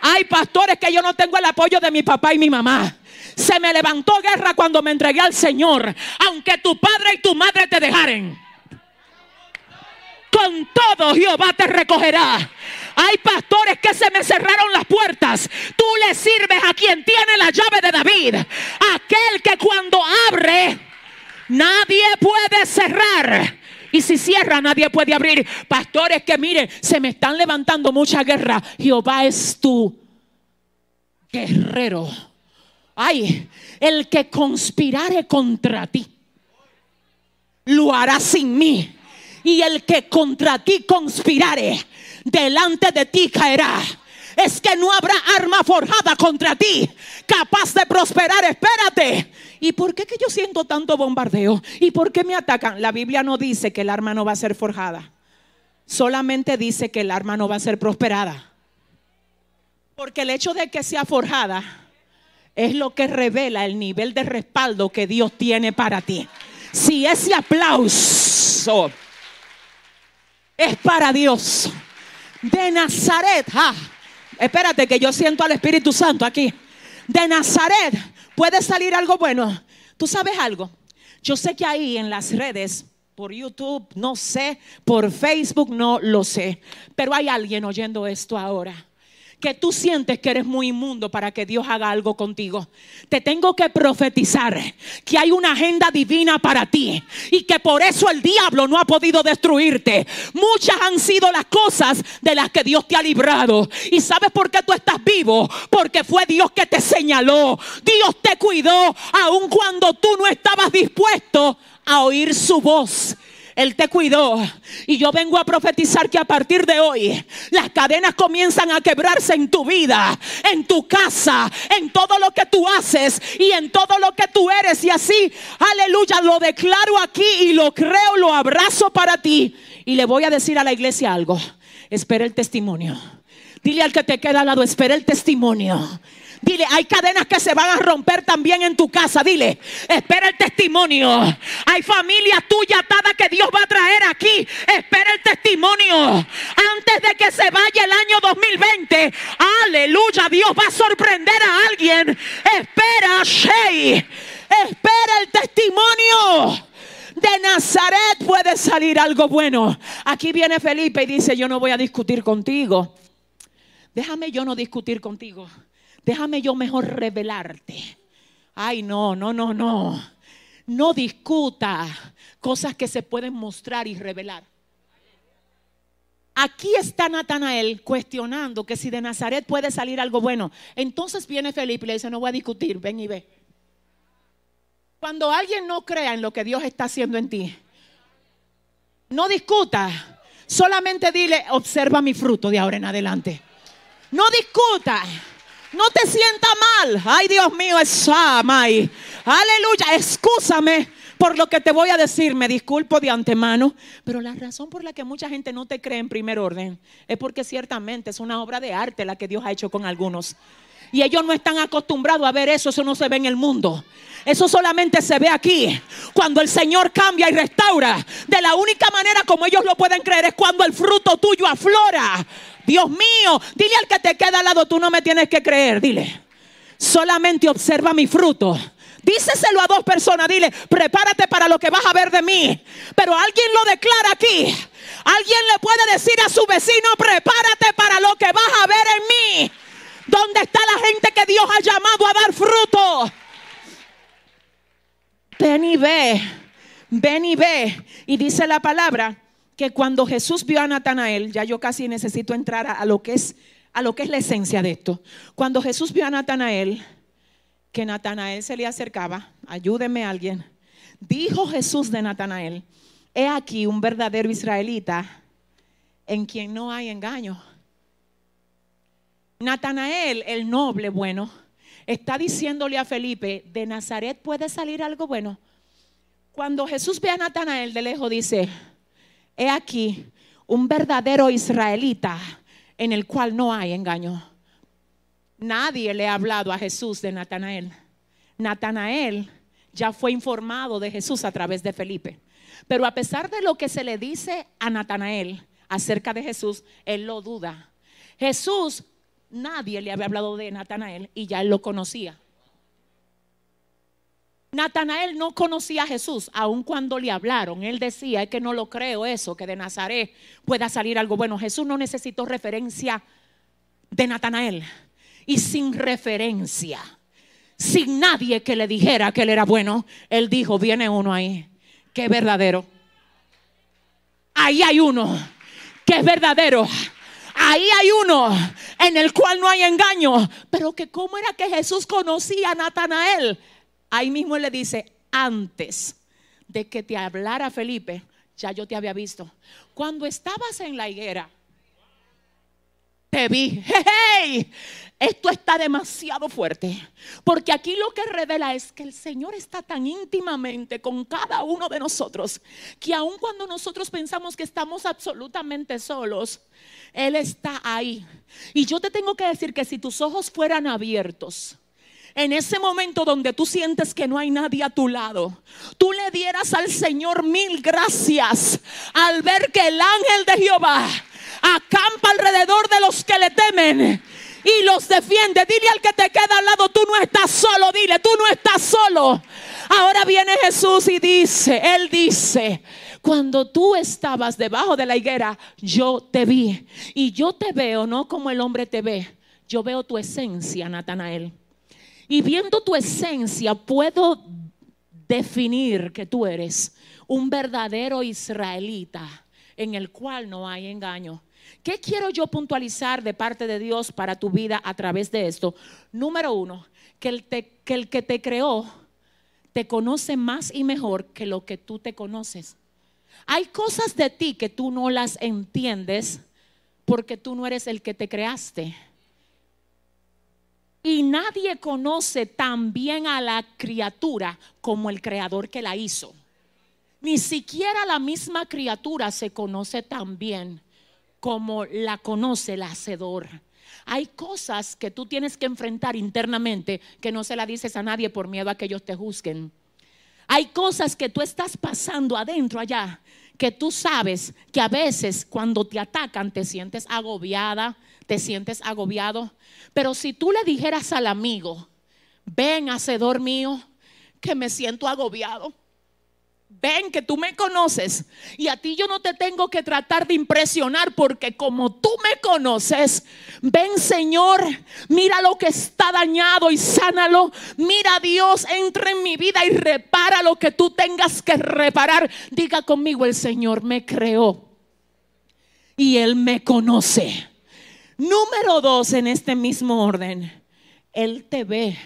Hay pastores que yo no tengo el apoyo de mi papá y mi mamá. Se me levantó guerra cuando me entregué al Señor, aunque tu padre y tu madre te dejaren con todo Jehová te recogerá. Hay pastores que se me cerraron las puertas. Tú le sirves a quien tiene la llave de David. Aquel que cuando abre, nadie puede cerrar. Y si cierra, nadie puede abrir. Pastores que miren, se me están levantando mucha guerra. Jehová es tu guerrero. Ay, el que conspirare contra ti, lo hará sin mí y el que contra ti conspirare, delante de ti caerá. Es que no habrá arma forjada contra ti, capaz de prosperar. Espérate. ¿Y por qué que yo siento tanto bombardeo? ¿Y por qué me atacan? La Biblia no dice que el arma no va a ser forjada. Solamente dice que el arma no va a ser prosperada. Porque el hecho de que sea forjada es lo que revela el nivel de respaldo que Dios tiene para ti. Si ese aplauso es para Dios. De Nazaret, ah, espérate que yo siento al Espíritu Santo aquí. De Nazaret puede salir algo bueno. ¿Tú sabes algo? Yo sé que ahí en las redes, por YouTube, no sé, por Facebook, no lo sé, pero hay alguien oyendo esto ahora que tú sientes que eres muy inmundo para que Dios haga algo contigo. Te tengo que profetizar que hay una agenda divina para ti y que por eso el diablo no ha podido destruirte. Muchas han sido las cosas de las que Dios te ha librado. ¿Y sabes por qué tú estás vivo? Porque fue Dios que te señaló. Dios te cuidó aun cuando tú no estabas dispuesto a oír su voz. Él te cuidó. Y yo vengo a profetizar que a partir de hoy las cadenas comienzan a quebrarse en tu vida, en tu casa, en todo lo que tú haces y en todo lo que tú eres. Y así, aleluya, lo declaro aquí y lo creo, lo abrazo para ti. Y le voy a decir a la iglesia algo. Espera el testimonio. Dile al que te queda al lado, espera el testimonio. Dile, hay cadenas que se van a romper también en tu casa. Dile, espera el testimonio. Hay familia tuya atada que Dios va a traer aquí. Espera el testimonio. Antes de que se vaya el año 2020. Aleluya, Dios va a sorprender a alguien. Espera, Shey. Espera el testimonio de Nazaret puede salir algo bueno. Aquí viene Felipe y dice, yo no voy a discutir contigo. Déjame yo no discutir contigo déjame yo mejor revelarte. Ay, no, no, no, no. No discuta cosas que se pueden mostrar y revelar. Aquí está Natanael cuestionando que si de Nazaret puede salir algo bueno. Entonces viene Felipe y le dice, no voy a discutir, ven y ve. Cuando alguien no crea en lo que Dios está haciendo en ti, no discuta, solamente dile, observa mi fruto de ahora en adelante. No discuta. No te sienta mal. Ay, Dios mío, es Aleluya, escúchame. por lo que te voy a decir, me disculpo de antemano, pero la razón por la que mucha gente no te cree en primer orden es porque ciertamente es una obra de arte la que Dios ha hecho con algunos. Y ellos no están acostumbrados a ver eso, eso no se ve en el mundo. Eso solamente se ve aquí. Cuando el Señor cambia y restaura. De la única manera como ellos lo pueden creer es cuando el fruto tuyo aflora. Dios mío, dile al que te queda al lado, tú no me tienes que creer, dile. Solamente observa mi fruto. Díceselo a dos personas, dile, prepárate para lo que vas a ver de mí. Pero alguien lo declara aquí. Alguien le puede decir a su vecino, prepárate para lo que vas a ver en mí. ¿Dónde está la gente que Dios ha llamado a dar fruto? Ven y ve, ven y ve. Y dice la palabra que cuando Jesús vio a Natanael, ya yo casi necesito entrar a, lo que es a lo que es la esencia de esto. Cuando Jesús vio a Natanael, que Natanael se le acercaba, ayúdeme alguien. Dijo Jesús de Natanael, he aquí un verdadero israelita en quien no hay engaño. Natanael, el noble bueno, está diciéndole a Felipe, de Nazaret puede salir algo bueno. Cuando Jesús ve a Natanael de lejos, dice, he aquí un verdadero israelita en el cual no hay engaño. Nadie le ha hablado a Jesús de Natanael. Natanael ya fue informado de Jesús a través de Felipe. Pero a pesar de lo que se le dice a Natanael acerca de Jesús, él lo duda. Jesús nadie le había hablado de Natanael y ya él lo conocía. Natanael no conocía a Jesús, aun cuando le hablaron. Él decía, es que no lo creo eso, que de Nazaret pueda salir algo bueno. Jesús no necesitó referencia de Natanael. Y sin referencia, sin nadie que le dijera que él era bueno, él dijo, viene uno ahí, que es verdadero. Ahí hay uno, que es verdadero. Ahí hay uno en el cual no hay engaño. Pero que cómo era que Jesús conocía a Natanael. Ahí mismo le dice, antes de que te hablara Felipe, ya yo te había visto. Cuando estabas en la higuera, te vi. Hey, esto está demasiado fuerte. Porque aquí lo que revela es que el Señor está tan íntimamente con cada uno de nosotros que aun cuando nosotros pensamos que estamos absolutamente solos, Él está ahí. Y yo te tengo que decir que si tus ojos fueran abiertos, en ese momento donde tú sientes que no hay nadie a tu lado, tú le dieras al Señor mil gracias al ver que el ángel de Jehová acampa alrededor de los que le temen y los defiende. Dile al que te queda al lado, tú no estás solo, dile, tú no estás solo. Ahora viene Jesús y dice, Él dice, cuando tú estabas debajo de la higuera, yo te vi. Y yo te veo, no como el hombre te ve, yo veo tu esencia, Natanael. Y viendo tu esencia, puedo definir que tú eres un verdadero israelita en el cual no hay engaño. ¿Qué quiero yo puntualizar de parte de Dios para tu vida a través de esto? Número uno, que el, que el que te creó te conoce más y mejor que lo que tú te conoces. Hay cosas de ti que tú no las entiendes porque tú no eres el que te creaste. Y nadie conoce tan bien a la criatura como el creador que la hizo. Ni siquiera la misma criatura se conoce tan bien como la conoce el hacedor. Hay cosas que tú tienes que enfrentar internamente que no se la dices a nadie por miedo a que ellos te juzguen. Hay cosas que tú estás pasando adentro allá que tú sabes que a veces cuando te atacan te sientes agobiada, te sientes agobiado. Pero si tú le dijeras al amigo, ven, hacedor mío, que me siento agobiado ven que tú me conoces y a ti yo no te tengo que tratar de impresionar porque como tú me conoces, ven Señor, mira lo que está dañado y sánalo. Mira Dios, entra en mi vida y repara lo que tú tengas que reparar. Diga conmigo, el Señor me creó y Él me conoce. Número dos en este mismo orden, Él te ve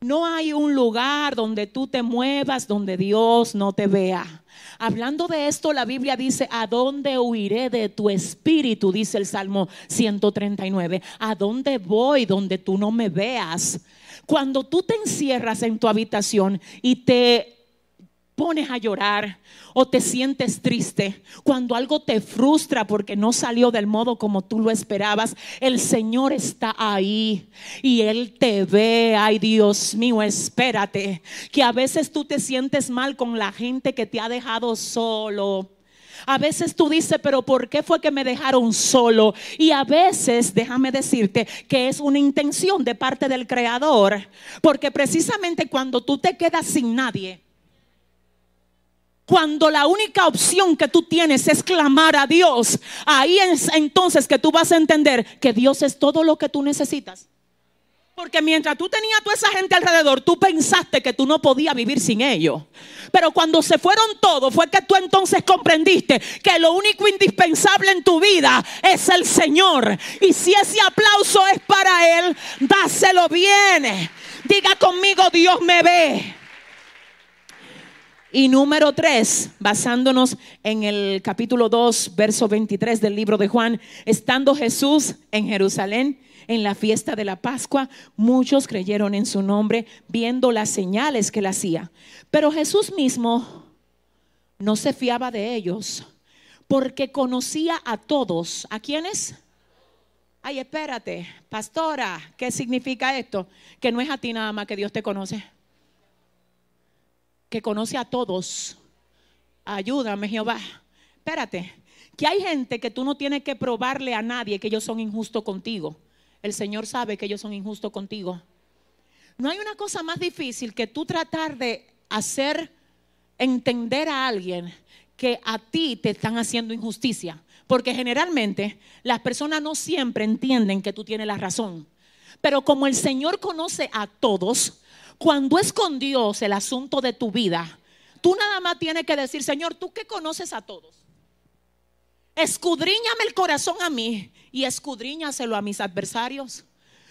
no hay un lugar donde tú te muevas donde Dios no te vea. Hablando de esto, la Biblia dice, ¿a dónde huiré de tu espíritu? Dice el Salmo 139. ¿A dónde voy donde tú no me veas? Cuando tú te encierras en tu habitación y te pones a llorar o te sientes triste, cuando algo te frustra porque no salió del modo como tú lo esperabas, el Señor está ahí y Él te ve. Ay Dios mío, espérate, que a veces tú te sientes mal con la gente que te ha dejado solo. A veces tú dices, pero ¿por qué fue que me dejaron solo? Y a veces, déjame decirte, que es una intención de parte del Creador. Porque precisamente cuando tú te quedas sin nadie, cuando la única opción que tú tienes es clamar a Dios, ahí es entonces que tú vas a entender que Dios es todo lo que tú necesitas. Porque mientras tú tenías toda esa gente alrededor, tú pensaste que tú no podías vivir sin ellos. Pero cuando se fueron todos, fue que tú entonces comprendiste que lo único indispensable en tu vida es el Señor. Y si ese aplauso es para Él, dáselo bien. Diga conmigo, Dios me ve. Y número tres, basándonos en el capítulo 2, verso 23 del libro de Juan, estando Jesús en Jerusalén en la fiesta de la Pascua, muchos creyeron en su nombre viendo las señales que él hacía. Pero Jesús mismo no se fiaba de ellos porque conocía a todos. ¿A quiénes? Ay, espérate, pastora, ¿qué significa esto? Que no es a ti nada más que Dios te conoce que conoce a todos. Ayúdame, Jehová. Espérate, que hay gente que tú no tienes que probarle a nadie que ellos son injustos contigo. El Señor sabe que ellos son injustos contigo. No hay una cosa más difícil que tú tratar de hacer entender a alguien que a ti te están haciendo injusticia. Porque generalmente las personas no siempre entienden que tú tienes la razón. Pero como el Señor conoce a todos, cuando es con Dios el asunto de tu vida, tú nada más tienes que decir, Señor, tú que conoces a todos, escudriñame el corazón a mí y escudriñaselo a mis adversarios.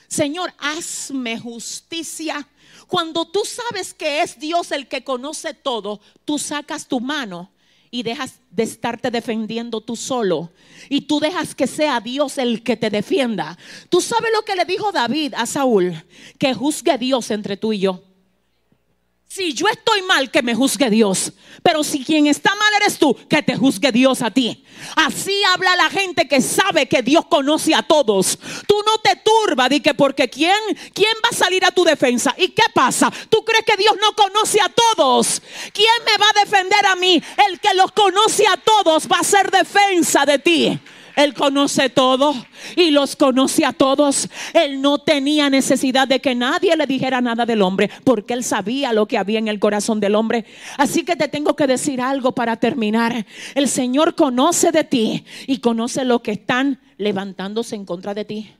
Señor, hazme justicia. Cuando tú sabes que es Dios el que conoce todo, tú sacas tu mano y dejas de estarte defendiendo tú solo. Y tú dejas que sea Dios el que te defienda. Tú sabes lo que le dijo David a Saúl, que juzgue Dios entre tú y yo. Si yo estoy mal, que me juzgue Dios. Pero si quien está mal eres tú, que te juzgue Dios a ti. Así habla la gente que sabe que Dios conoce a todos. Tú no te turba, di que porque quién, quién va a salir a tu defensa. ¿Y qué pasa? ¿Tú crees que Dios no conoce a todos? ¿Quién me va a defender a mí? El que los conoce a todos va a ser defensa de ti. Él conoce todo y los conoce a todos. Él no tenía necesidad de que nadie le dijera nada del hombre porque él sabía lo que había en el corazón del hombre. Así que te tengo que decir algo para terminar. El Señor conoce de ti y conoce lo que están levantándose en contra de ti.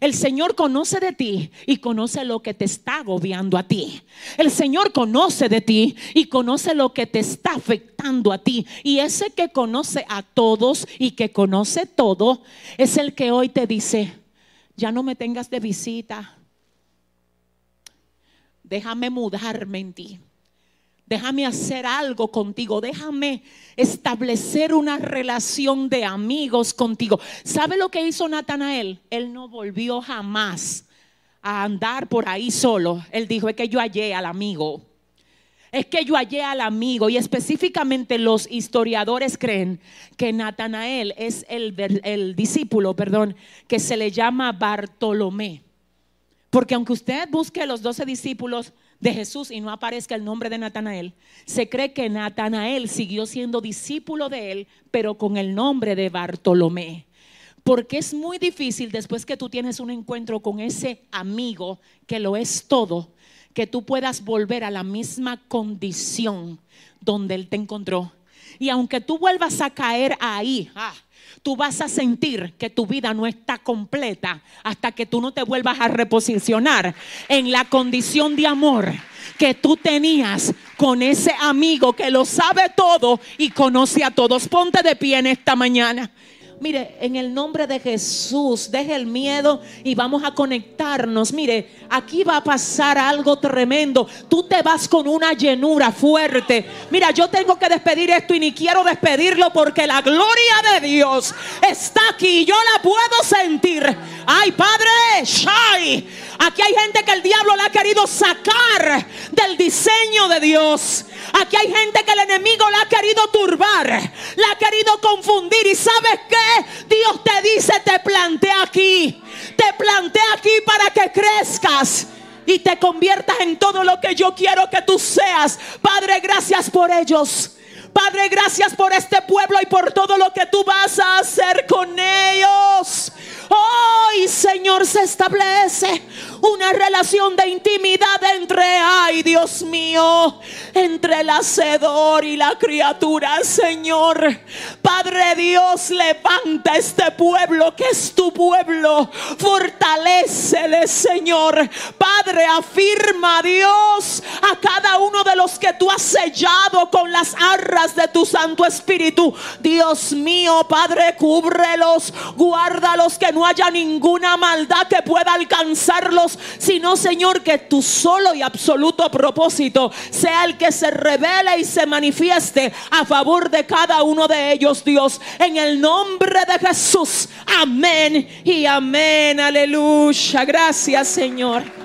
El Señor conoce de ti y conoce lo que te está agobiando a ti. El Señor conoce de ti y conoce lo que te está afectando a ti. Y ese que conoce a todos y que conoce todo es el que hoy te dice, ya no me tengas de visita. Déjame mudarme en ti. Déjame hacer algo contigo. Déjame establecer una relación de amigos contigo. ¿Sabe lo que hizo Natanael? Él no volvió jamás a andar por ahí solo. Él dijo, es que yo hallé al amigo. Es que yo hallé al amigo y específicamente los historiadores creen que Natanael es el, el discípulo, perdón, que se le llama Bartolomé. Porque aunque usted busque los doce discípulos, de Jesús y no aparezca el nombre de Natanael, se cree que Natanael siguió siendo discípulo de él, pero con el nombre de Bartolomé. Porque es muy difícil después que tú tienes un encuentro con ese amigo que lo es todo, que tú puedas volver a la misma condición donde él te encontró. Y aunque tú vuelvas a caer ahí, ah, tú vas a sentir que tu vida no está completa hasta que tú no te vuelvas a reposicionar en la condición de amor que tú tenías con ese amigo que lo sabe todo y conoce a todos. Ponte de pie en esta mañana. Mire, en el nombre de Jesús, deje el miedo y vamos a conectarnos. Mire, aquí va a pasar algo tremendo. Tú te vas con una llenura fuerte. Mira, yo tengo que despedir esto y ni quiero despedirlo porque la gloria de Dios está aquí. Yo la puedo sentir. Ay, Padre, Shai. Aquí hay gente que el diablo le ha querido sacar del diseño de Dios. Aquí hay gente que el enemigo la ha querido turbar, la ha querido confundir. ¿Y sabes qué? Dios te dice, te planté aquí. Te planté aquí para que crezcas y te conviertas en todo lo que yo quiero que tú seas. Padre, gracias por ellos. Padre, gracias por este pueblo y por todo lo que tú vas a hacer con ellos. Hoy, Señor, se establece una relación de intimidad entre, ay Dios mío, entre el hacedor y la criatura, Señor. Padre Dios, levanta este pueblo que es tu pueblo. Fortalecele, Señor. Padre, afirma, Dios, a cada uno de los que tú has sellado con las arras de tu Santo Espíritu. Dios mío, Padre, cúbrelos, guárdalos, que no haya ninguna maldad que pueda alcanzarlos sino Señor que tu solo y absoluto propósito sea el que se revele y se manifieste a favor de cada uno de ellos, Dios, en el nombre de Jesús. Amén y amén, aleluya. Gracias, Señor.